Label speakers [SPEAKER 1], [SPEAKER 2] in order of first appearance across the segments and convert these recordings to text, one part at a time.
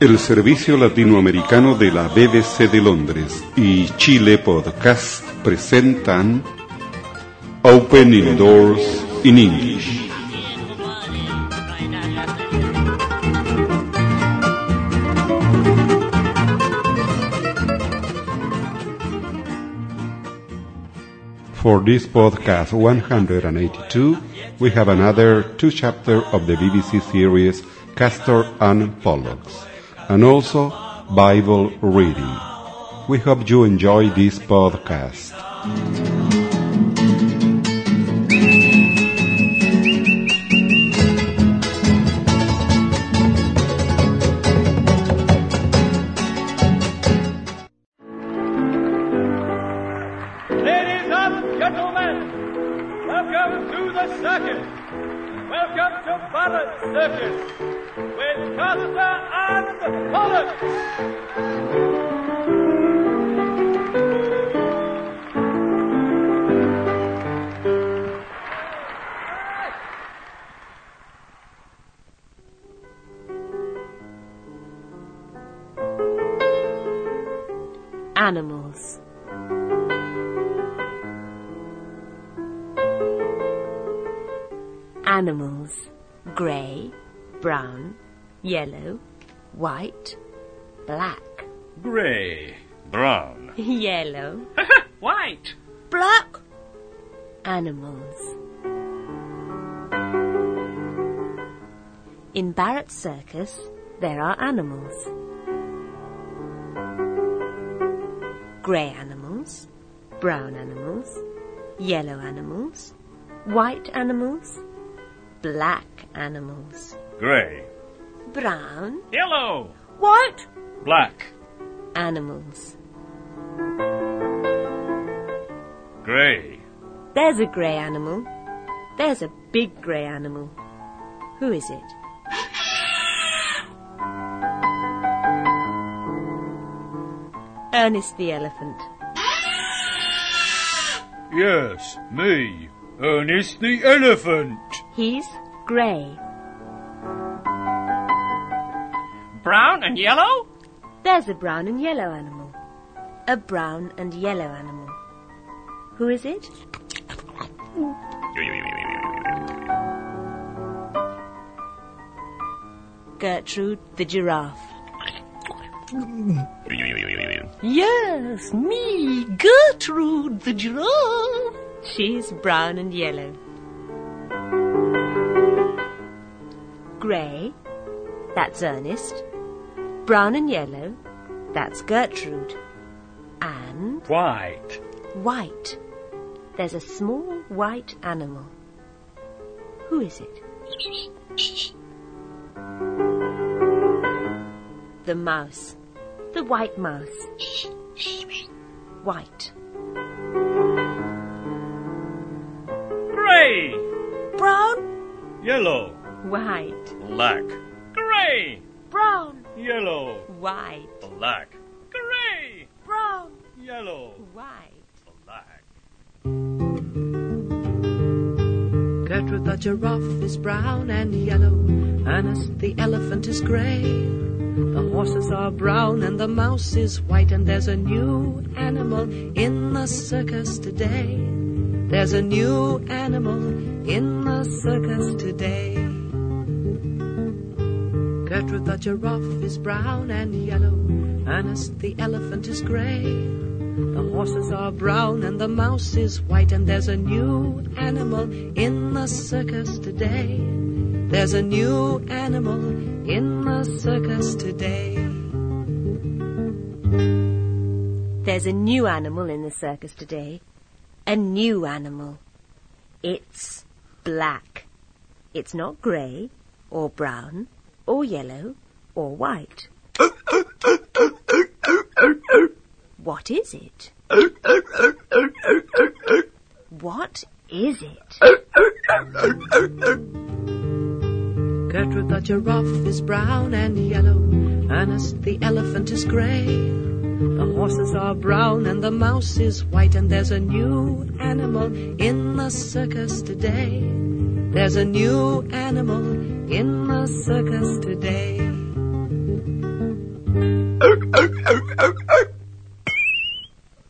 [SPEAKER 1] El servicio latinoamericano de la BBC de Londres y Chile Podcast presentan Opening Doors in English. For this podcast 182, we have another two chapter of the BBC series Castor and Pollux, and also Bible reading. We hope you enjoy this podcast.
[SPEAKER 2] Yellow, white, black,
[SPEAKER 3] Grey, brown,
[SPEAKER 2] yellow,
[SPEAKER 3] white,
[SPEAKER 2] black. Animals. In Barrett Circus, there are animals. Grey animals, brown animals, yellow animals, white animals, black animals,
[SPEAKER 3] grey,
[SPEAKER 2] brown,
[SPEAKER 3] yellow,
[SPEAKER 2] white
[SPEAKER 3] black,
[SPEAKER 2] animals.
[SPEAKER 3] grey,
[SPEAKER 2] There's a grey animal. There's a big grey animal. Who is it? Ernest the elephant.
[SPEAKER 3] Yes, me, Ernest the elephant.
[SPEAKER 2] He's grey.
[SPEAKER 3] Brown and yellow?
[SPEAKER 2] There's a brown and yellow animal. A brown and yellow animal. Who is it? Gertrude the giraffe. Yes, me, Gertrude the giraffe. She's brown and yellow. Grey, that's Ernest. Brown and yellow, that's Gertrude. And
[SPEAKER 3] White,
[SPEAKER 2] white, there's a small white animal. Who is it? The mouse. The white mouse. White.
[SPEAKER 3] grey,
[SPEAKER 2] Brown.
[SPEAKER 3] yellow,
[SPEAKER 2] White.
[SPEAKER 3] black, grey,
[SPEAKER 2] Brown.
[SPEAKER 3] Yellow,
[SPEAKER 2] White.
[SPEAKER 3] black, grey,
[SPEAKER 2] Brown.
[SPEAKER 3] yellow,
[SPEAKER 2] White.
[SPEAKER 3] black.
[SPEAKER 4] Gertrude the giraffe is brown and yellow. Ernest the elephant is grey. The horses are brown and the mouse is white. And there's a new animal in the circus today. There's a new animal in the circus today. Gertrude the giraffe is brown and yellow. Ernest the elephant is grey. The horses are brown and the mouse is white, and there's a new animal in the circus today. There's a new animal in the circus today.
[SPEAKER 2] There's a new animal in the circus today. A new animal. It's black. It's not grey, or brown, or yellow, or white. What is it? What is it?
[SPEAKER 4] Gertrude the giraffe is brown and yellow. Ernest the elephant is grey. The horses are brown and the mouse is white, and there's a new animal in the circus today. There's a new animal in the circus today.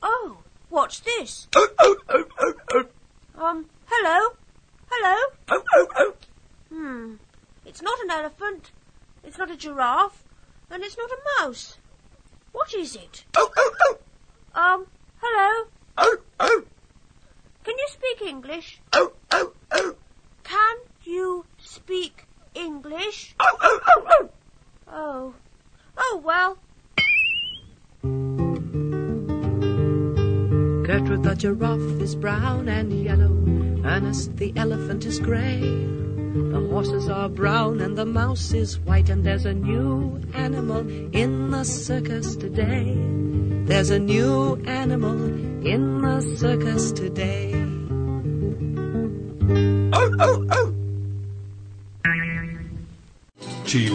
[SPEAKER 5] Oh, what's this? Oh oh oh oh oh Um, hello? Hello? Oh, oh, oh. Hmm. It's not an elephant. It's not a giraffe. And it's not a mouse. What is it? Oh oh oh Um, hello? Oh oh Can you speak English? Oh oh oh Can you speak English? Oh oh, oh, oh. oh, well.
[SPEAKER 4] Gertrude the giraffe is brown and yellow. Ernest the elephant is grey. The horses are brown and the mouse is white, and there's a new animal in the circus today. There's a new animal in the circus today.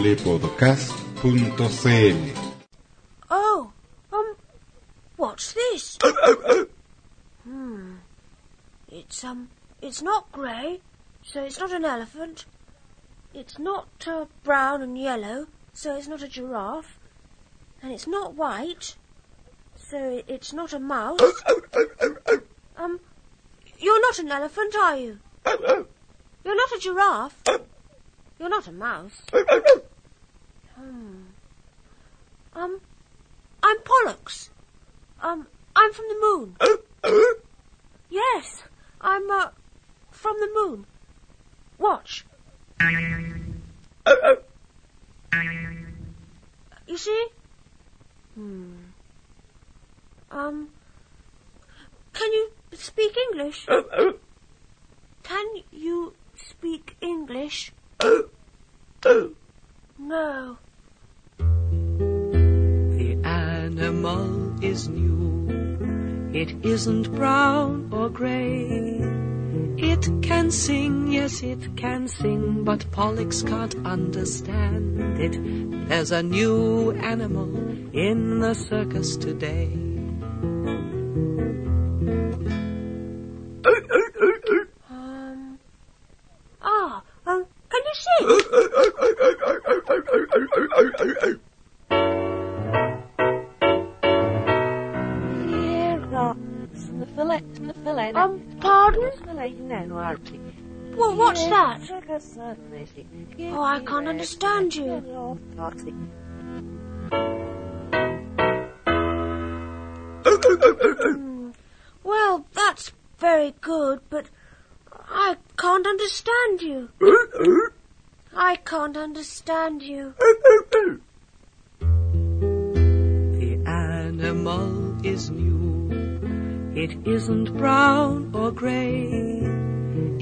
[SPEAKER 1] chilepodcast.cl
[SPEAKER 5] Oh, um, what's this? hmm. It's, um, it's not grey, so it's not an elephant. It's not, uh, brown and yellow, so it's not a giraffe. And it's not white, so it's not a mouse. Um, you're not an elephant, are you? You're not a giraffe. You're not a mouse. Hmm. Um, I'm Pollux. Um, I'm from the moon. Yes, I'm, uh, from the moon. Watch. You see? Hmm. Um, can you speak English? Can you speak English? No.
[SPEAKER 4] Animal is new. It isn't brown or grey. It can sing, yes, it can sing, but Pollux can't understand it. There's a new animal in the circus today.
[SPEAKER 5] Oh, I can't understand you. Well, that's very good, but I can't understand you. I can't understand you.
[SPEAKER 4] The animal is new. It isn't brown or grey.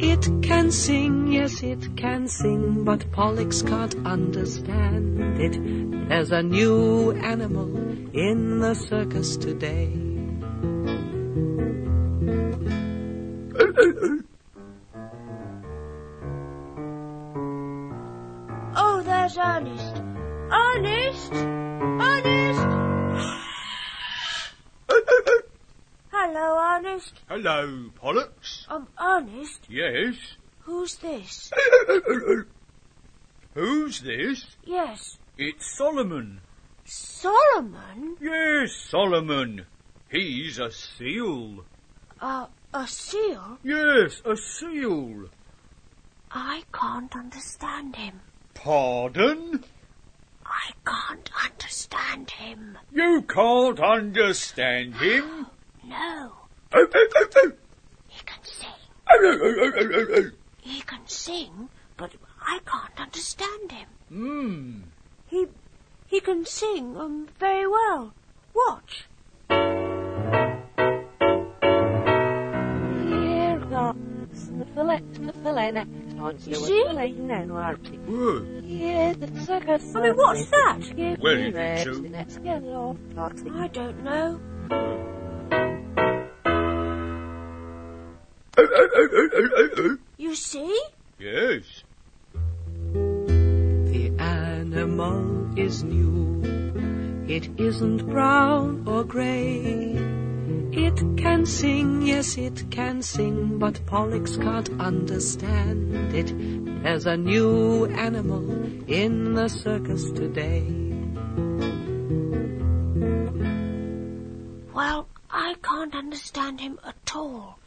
[SPEAKER 4] It can sing, yes, it can sing, but Pollux can't understand it. There's a new animal in the circus today.
[SPEAKER 5] Oh, there's Ernest. Ernest! Ernest! Hello,
[SPEAKER 3] Pollux.
[SPEAKER 5] Um, Ernest,
[SPEAKER 3] Yes.
[SPEAKER 5] who's this?
[SPEAKER 3] Who's this?
[SPEAKER 5] Yes,
[SPEAKER 3] It's Solomon.
[SPEAKER 5] Solomon?
[SPEAKER 3] Yes, Solomon. He's a seal.
[SPEAKER 5] Uh, a seal?
[SPEAKER 3] Yes, a seal.
[SPEAKER 5] I can't understand him.
[SPEAKER 3] Pardon?
[SPEAKER 5] I can't understand him.
[SPEAKER 3] You can't understand him?
[SPEAKER 5] No, he can sing. He can sing, but I can't understand him.
[SPEAKER 3] Hmm.
[SPEAKER 5] He, he can sing, um, very well. Watch. You see?
[SPEAKER 3] Well,
[SPEAKER 5] I mean, what's that?
[SPEAKER 3] Well, you think so.
[SPEAKER 5] I don't know. You see?
[SPEAKER 3] Yes.
[SPEAKER 4] The animal is new. It isn't brown or grey. It can sing, yes, it can sing, but Pollux can't understand it. There's a new animal in the circus today.
[SPEAKER 2] Well, I can't understand him at all.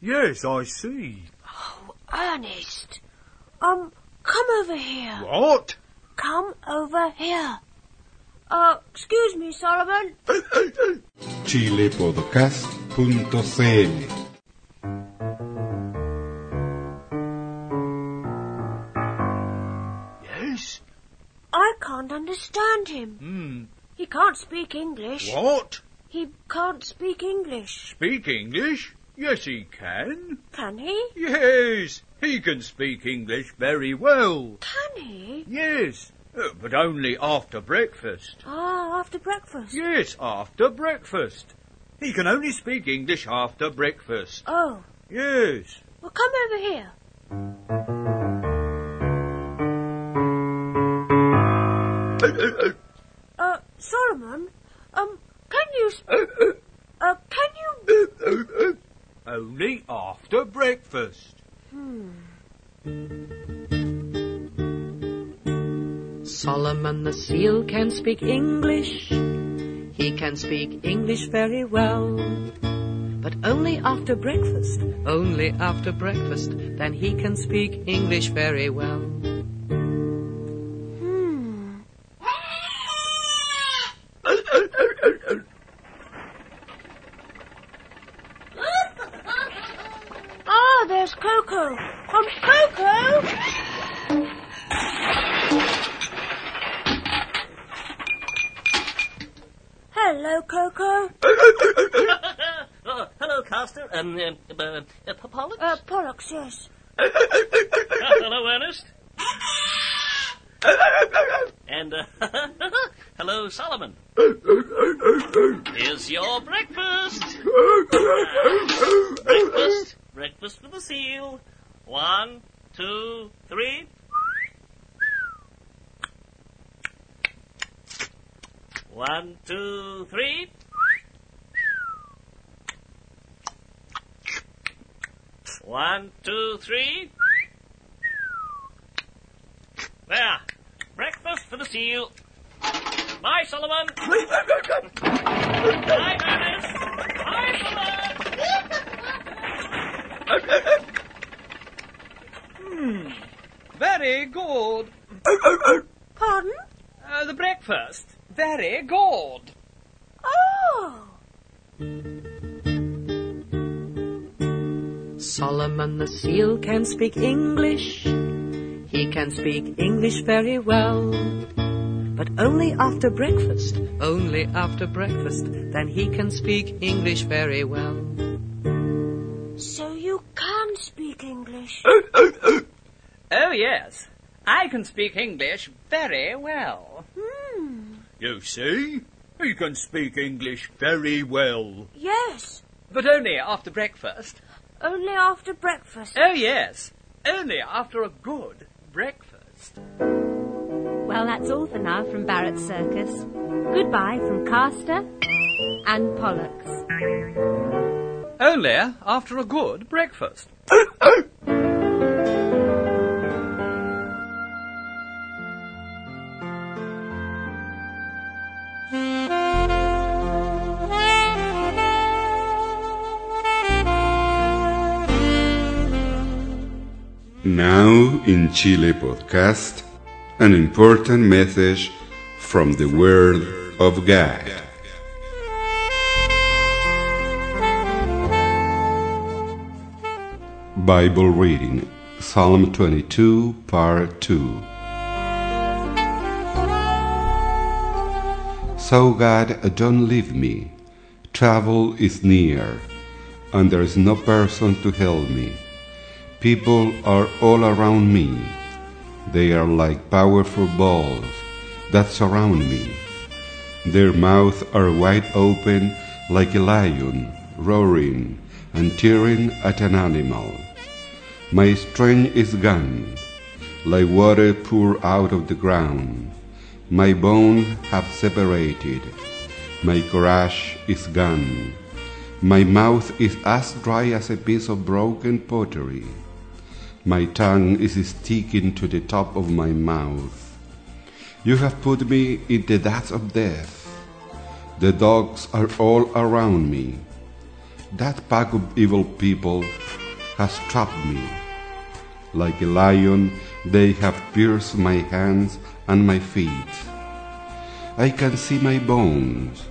[SPEAKER 3] Yes, I see.
[SPEAKER 2] Oh, Ernest. Um, come over here.
[SPEAKER 3] What?
[SPEAKER 2] Come over here. Uh, excuse me, Solomon.
[SPEAKER 1] chilepodcast.cl
[SPEAKER 3] Yes.
[SPEAKER 2] I can't understand him.
[SPEAKER 3] Hmm.
[SPEAKER 2] He can't speak English.
[SPEAKER 3] What?
[SPEAKER 2] He can't speak English.
[SPEAKER 3] Speak English? Yes, he can.
[SPEAKER 2] Can he?
[SPEAKER 3] Yes, he can speak English very well.
[SPEAKER 2] Can he?
[SPEAKER 3] Yes, uh, but only after breakfast.
[SPEAKER 2] Ah, after breakfast.
[SPEAKER 3] Yes, after breakfast. He can only speak English after breakfast.
[SPEAKER 2] Oh,
[SPEAKER 3] Yes.
[SPEAKER 2] well, come over here. Uh, Solomon, um, can you, sp- uh, can you,
[SPEAKER 3] Only after breakfast. Hmm.
[SPEAKER 4] Solomon the seal can speak English. He can speak English very well. But only after breakfast, only after breakfast, then he can speak English very well.
[SPEAKER 6] Breakfast. Breakfast for the seal. One, two, three. One, two, three. One, two, three. There. Breakfast for the seal. Bye, Solomon. Bye, Ernest. Bye, Solomon.
[SPEAKER 7] Very good.
[SPEAKER 2] Pardon?
[SPEAKER 7] Uh, the breakfast. Very good.
[SPEAKER 2] Oh!
[SPEAKER 4] Solomon the seal can speak English. He can speak English very well. But only after breakfast, only after breakfast, then he can speak English very well.
[SPEAKER 2] English.
[SPEAKER 7] Oh, yes. I can speak English very well.
[SPEAKER 2] Hmm.
[SPEAKER 3] You see? He can speak English very well.
[SPEAKER 2] Yes.
[SPEAKER 7] But only after breakfast.
[SPEAKER 2] Only after breakfast.
[SPEAKER 7] Oh, yes. Only after a good breakfast.
[SPEAKER 2] Well, that's all for now from Barrett Circus. Goodbye from Castor and Pollux.
[SPEAKER 7] Only after a good breakfast.
[SPEAKER 1] Now in Chile podcast, an important message from the Word of God. Bible reading Psalm 22, Part 2. So, God, don't leave me. Travel is near, and there is no person to help me. People are all around me. They are like powerful balls that surround me. Their mouths are wide open like a lion, roaring and tearing at an animal. My strength is gone, like water poured out of the ground. My bones have separated. My courage is gone. My mouth is as dry as a piece of broken pottery. My tongue is sticking to the top of my mouth. You have put me in the depths of death. The dogs are all around me. That pack of evil people has trapped me. Like a lion, they have pierced my hands and my feet. I can see my bones.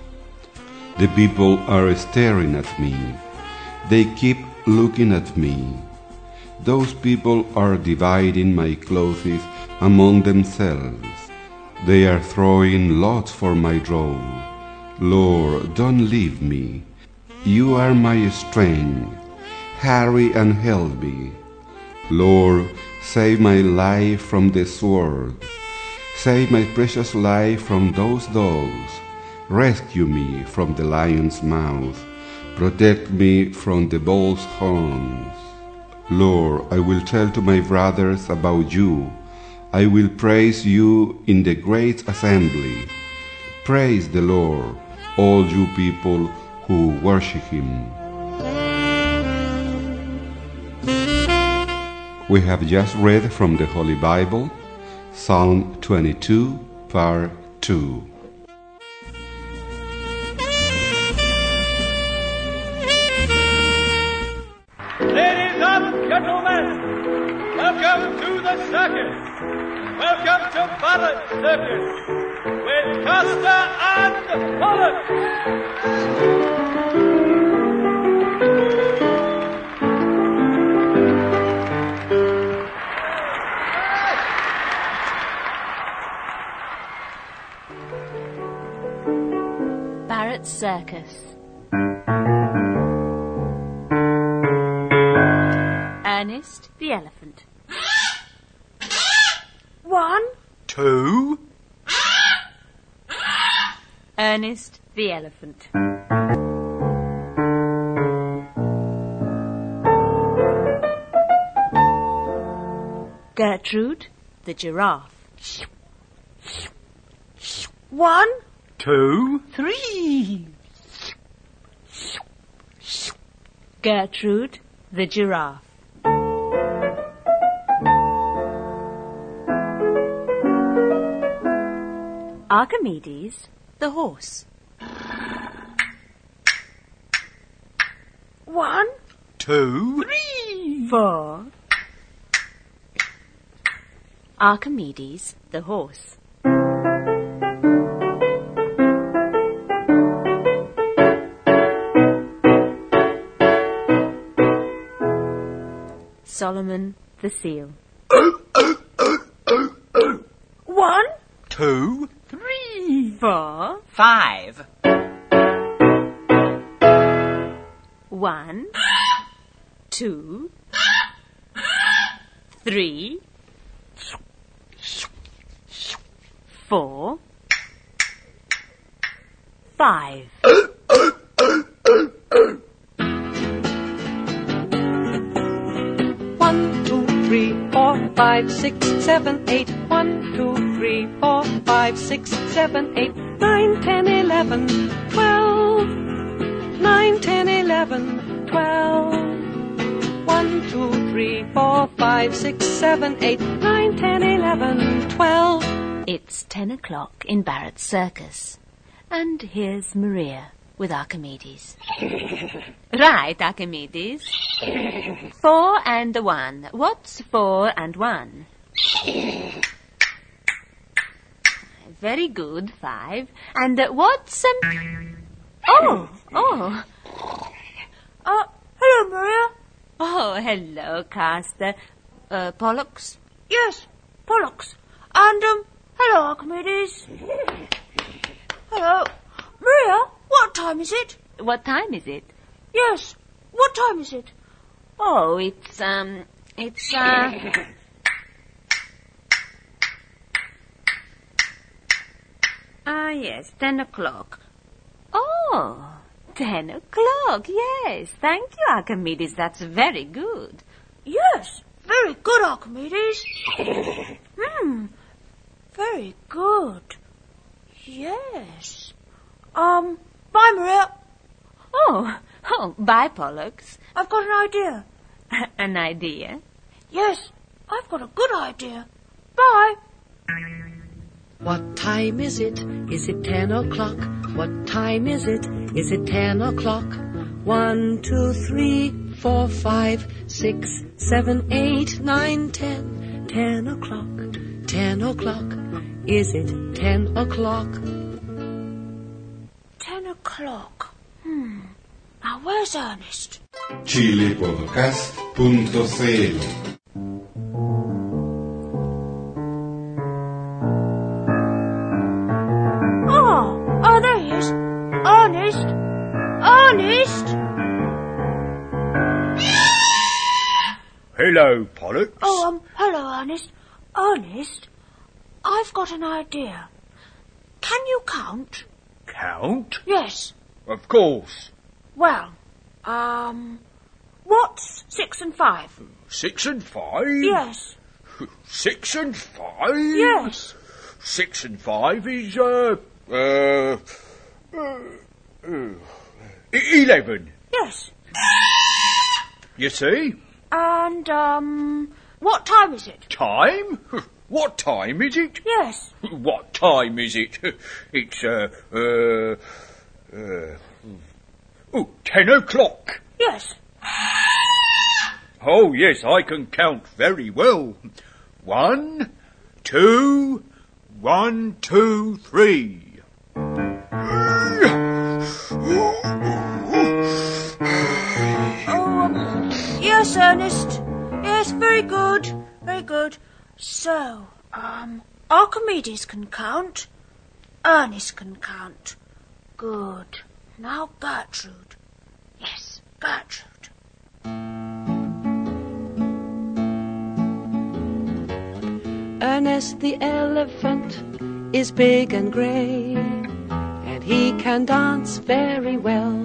[SPEAKER 1] The people are staring at me. They keep looking at me. Those people are dividing my clothes among themselves. They are throwing lots for my robe. Lord, don't leave me. You are my strength. Hurry and help me. Lord, save my life from the sword. Save my precious life from those dogs. Rescue me from the lion's mouth. Protect me from the bull's horns. Lord, I will tell to my brothers about you. I will praise you in the great assembly. Praise the Lord, all you people who worship him. We have just read from the Holy Bible, Psalm 22, part 2.
[SPEAKER 3] Two.
[SPEAKER 2] Ernest the Elephant. Gertrude the Giraffe.
[SPEAKER 5] one,
[SPEAKER 3] Two.
[SPEAKER 2] Three. Gertrude the Giraffe. Archimedes the Horse.
[SPEAKER 5] One,
[SPEAKER 3] two, three,
[SPEAKER 2] four. Archimedes the Horse. Solomon the Seal.
[SPEAKER 3] Oh,
[SPEAKER 2] oh,
[SPEAKER 7] oh,
[SPEAKER 2] one, Two. Four. Five.
[SPEAKER 4] One. Two. Three. Four. Five. Five, six, seven, eight. One, two, three, four, five, six, seven, eight, nine, ten, eleven, twelve. Nine, ten, eleven, twelve. One, two, three, four, five, six, seven, eight, nine, ten, eleven, twelve.
[SPEAKER 2] It's ten o'clock in Barrett's Circus. And here's Maria with Archimedes. right, Archimedes. Four and one. What's four and one? Very good, five. And uh, what's um? Oh, oh,
[SPEAKER 5] uh, hello, Maria.
[SPEAKER 2] oh! Hello, Castor. Uh, Pollux.
[SPEAKER 5] Yes, Pollux. And, um, hello, Archimedes. hello. Maria, what time is it?
[SPEAKER 2] What time is it?
[SPEAKER 5] Yes, what time is it?
[SPEAKER 2] Oh, it's um, it's uh. Ah, yes, ten o'clock. Oh, ten o'clock, yes. Thank you, Archimedes. That's very good.
[SPEAKER 5] Yes, very good, Archimedes. Hmm, very good. Yes. Um, bye, Maria.
[SPEAKER 2] Oh, oh, bye, Pollux.
[SPEAKER 5] I've got an idea.
[SPEAKER 2] An idea?
[SPEAKER 5] Yes, I've got a good idea. Bye.
[SPEAKER 4] What time is it? Is it ten o'clock? What time is it? Is it ten o'clock? One, two, three, four, five, six, seven, eight, nine, ten. Ten o'clock. Ten o'clock. Is it ten o'clock?
[SPEAKER 5] Ten o'clock. Hmm. Now where's Ernest?
[SPEAKER 1] chilepodcast.cl
[SPEAKER 5] Oh, oh, there he is. Ernest. Ernest.
[SPEAKER 3] Hello, Pollux.
[SPEAKER 5] Oh, um, hello, Ernest. Ernest, I've got an idea. Can you count?
[SPEAKER 3] Count?
[SPEAKER 5] Yes.
[SPEAKER 3] Of course.
[SPEAKER 5] Well, um, what's six and five?
[SPEAKER 3] Six and five?
[SPEAKER 5] Yes.
[SPEAKER 3] Six and five?
[SPEAKER 5] Yes.
[SPEAKER 3] Six and five is, uh, uh, uh, uh eleven.
[SPEAKER 5] Yes.
[SPEAKER 3] You see?
[SPEAKER 5] And, um, what time is it?
[SPEAKER 3] Time? What time is it?
[SPEAKER 5] Yes.
[SPEAKER 3] What time is it? It's, uh, uh, uh, oh, ten o'clock.
[SPEAKER 5] Yes.
[SPEAKER 3] Oh, yes, I can count very well. One, two, one, two, three.
[SPEAKER 5] Oh, um, yes, Ernest. Yes, very good. Very good. So, um, Archimedes can count. Ernest can count. Good. Now Gertrude. Yes, Gertrude.
[SPEAKER 4] Ernest the elephant is big and grey, and he can dance very well.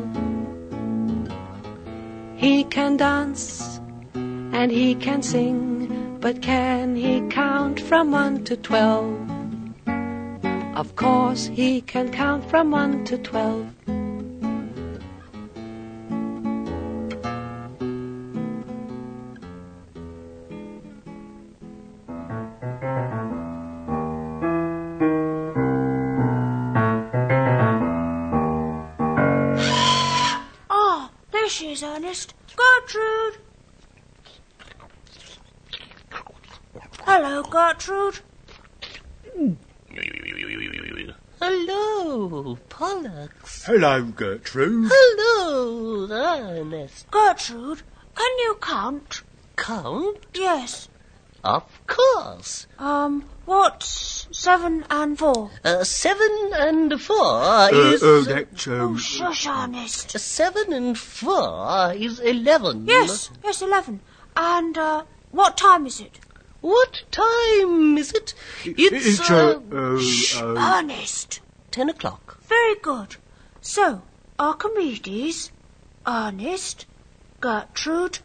[SPEAKER 4] He can dance and he can sing, but can he count from one to twelve? Of course he can count from one to twelve.
[SPEAKER 5] Hello, Gertrude.
[SPEAKER 6] Hello, Pollux.
[SPEAKER 3] Hello, Gertrude.
[SPEAKER 6] Hello, Ernest.
[SPEAKER 5] Gertrude, can you count?
[SPEAKER 6] Count?
[SPEAKER 5] Yes.
[SPEAKER 6] Of course.
[SPEAKER 5] Um, what's seven and four?
[SPEAKER 6] Uh, seven and four
[SPEAKER 3] Uh,
[SPEAKER 6] is...
[SPEAKER 3] uh, that's,
[SPEAKER 5] Oh,
[SPEAKER 3] um,
[SPEAKER 5] shush, Ernest.
[SPEAKER 6] Seven and four is eleven.
[SPEAKER 5] Yes, yes, eleven. And, uh, what time is it?
[SPEAKER 6] What time is it? It's,
[SPEAKER 3] it's,
[SPEAKER 6] uh,
[SPEAKER 3] uh, uh, uh,
[SPEAKER 5] Ernest.
[SPEAKER 6] ten o'clock.
[SPEAKER 5] Very good. So, Archimedes, Ernest, Gertrude.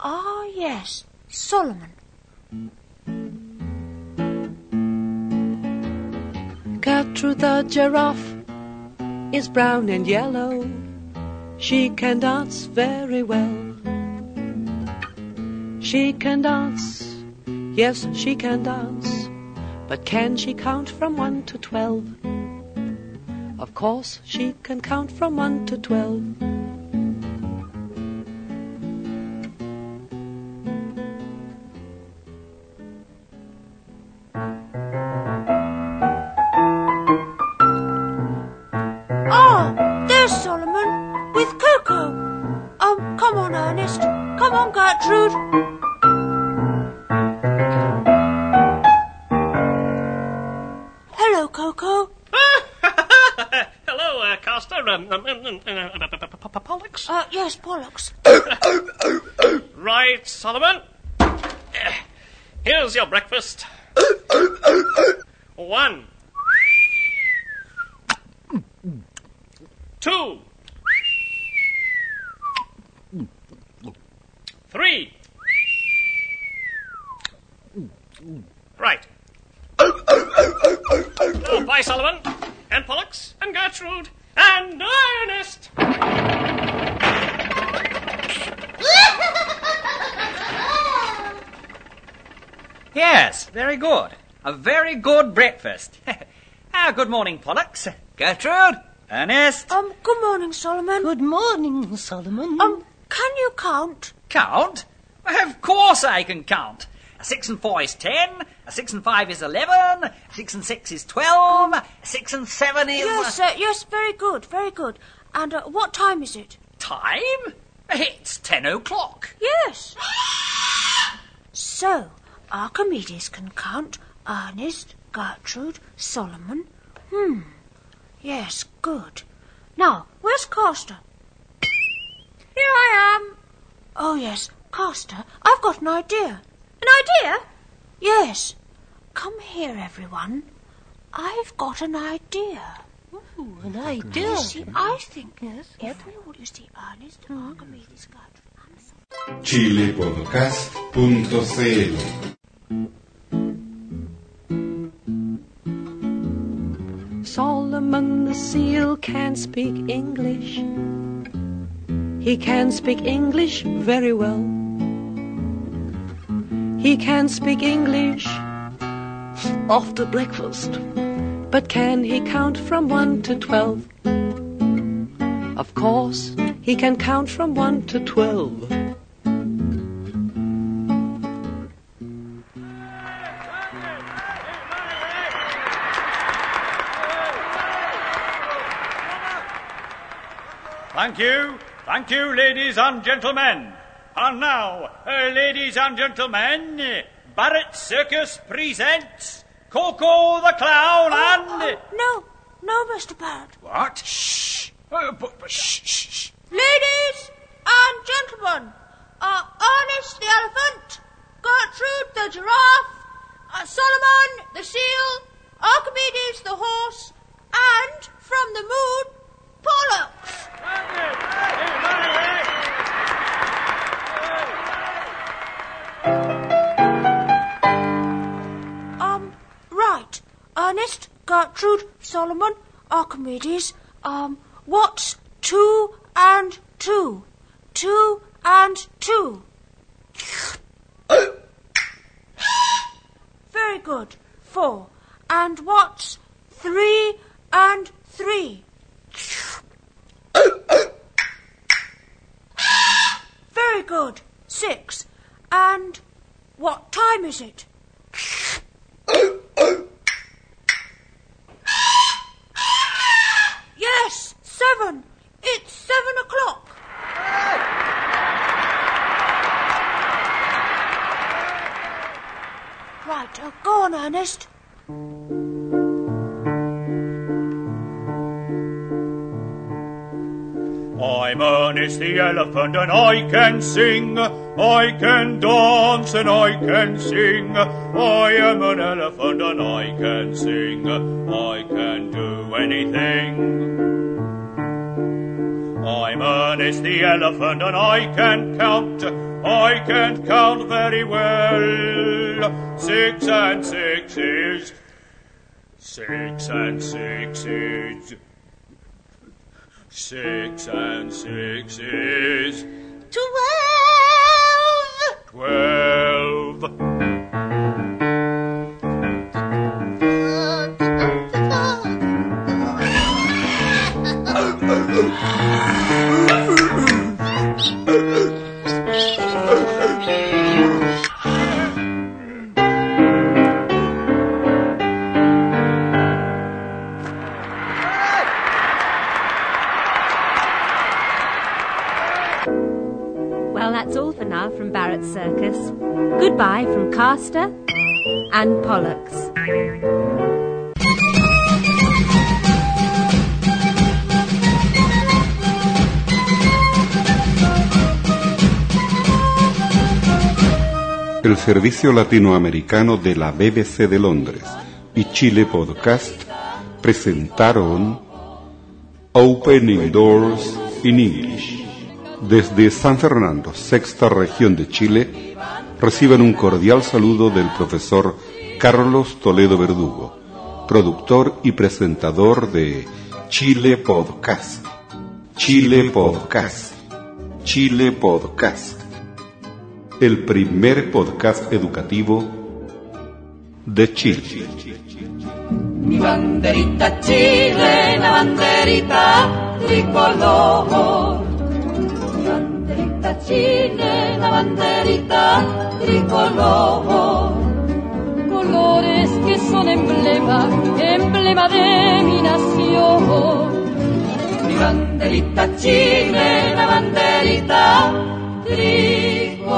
[SPEAKER 5] Ah, yes, Solomon.
[SPEAKER 4] Gertrude the giraffe is brown and yellow. She can dance very well. She can dance, yes, she can dance. But can she count from one to twelve? Of course, she can count from one to twelve.
[SPEAKER 6] Breakfast. One. Two. Three. Right. Oh, bye, Solomon. And Pollux. And Gertrude. And Ernest.
[SPEAKER 8] Very good. A very good breakfast. ah, good morning, Pollux. Gertrude, Ernest.
[SPEAKER 5] Um, good morning, Solomon.
[SPEAKER 2] Good morning, Solomon.
[SPEAKER 5] Um, can you count?
[SPEAKER 8] Count? Of course I can count. A six and four is ten. A six and five is eleven. A six and six is twelve. A six and seven is.
[SPEAKER 5] Yes, uh, yes, very good, very good. And uh, what time is it?
[SPEAKER 8] Time? It's ten o'clock.
[SPEAKER 5] Yes. so, Archimedes can count Ernest, Gertrude, Solomon. Hmm. Yes, good. Now, where's Castor? Here I am. Oh, yes, Castor, I've got an idea. An idea? Yes. Come here, everyone. I've got an idea.
[SPEAKER 2] Ooh, an idea.
[SPEAKER 5] You see, I think
[SPEAKER 2] Yes,
[SPEAKER 5] if we all use the Ernest, Archimedes, Gertrude, and Solomon.
[SPEAKER 1] chilepodcast.cl
[SPEAKER 4] Solomon the seal can speak English. He can speak English very well. He can speak English after breakfast. But can he count from one to twelve? Of course, he can count from one to twelve.
[SPEAKER 3] Thank you. Thank you, ladies and gentlemen. And now, uh, ladies and gentlemen, Barrett Circus presents Coco the Clown and.
[SPEAKER 5] No, no, Mr. Barrett.
[SPEAKER 9] What? Shh. Uh, but, but, shh, shh, shh.
[SPEAKER 5] Ladies and gentlemen, uh, Ernest the elephant, Gertrude the giraffe, uh, Solomon the seal, Archimedes the horse, and from the moon, Pollux. Um, right. Ernest, Gertrude, Solomon, Archimedes, um, what's two and two? Two and two. Very good. Four. And what's three and three? Good. Six. And what time is it?
[SPEAKER 3] Elephant and I can sing. I can dance and I can sing. I am an elephant and I can sing. I can do anything. I'm Ernest the elephant and I can count. I can count very well. Six and six is. Six and six is. Six and six is.
[SPEAKER 2] Twelve! And Pollux.
[SPEAKER 1] El servicio latinoamericano de la BBC de Londres y Chile Podcast presentaron Opening Doors in English. Desde San Fernando, sexta región de Chile, reciben un cordial saludo del profesor Carlos Toledo Verdugo, productor y presentador de Chile Podcast. Chile Podcast. Chile Podcast. El primer podcast educativo de Chile.
[SPEAKER 10] Mi banderita chilena, banderita tricolor. Banderita chilena, banderita tricolor.
[SPEAKER 11] Colores que son emblema, emblema de mi nación.
[SPEAKER 10] Mi banderita chilena, banderita tricolor.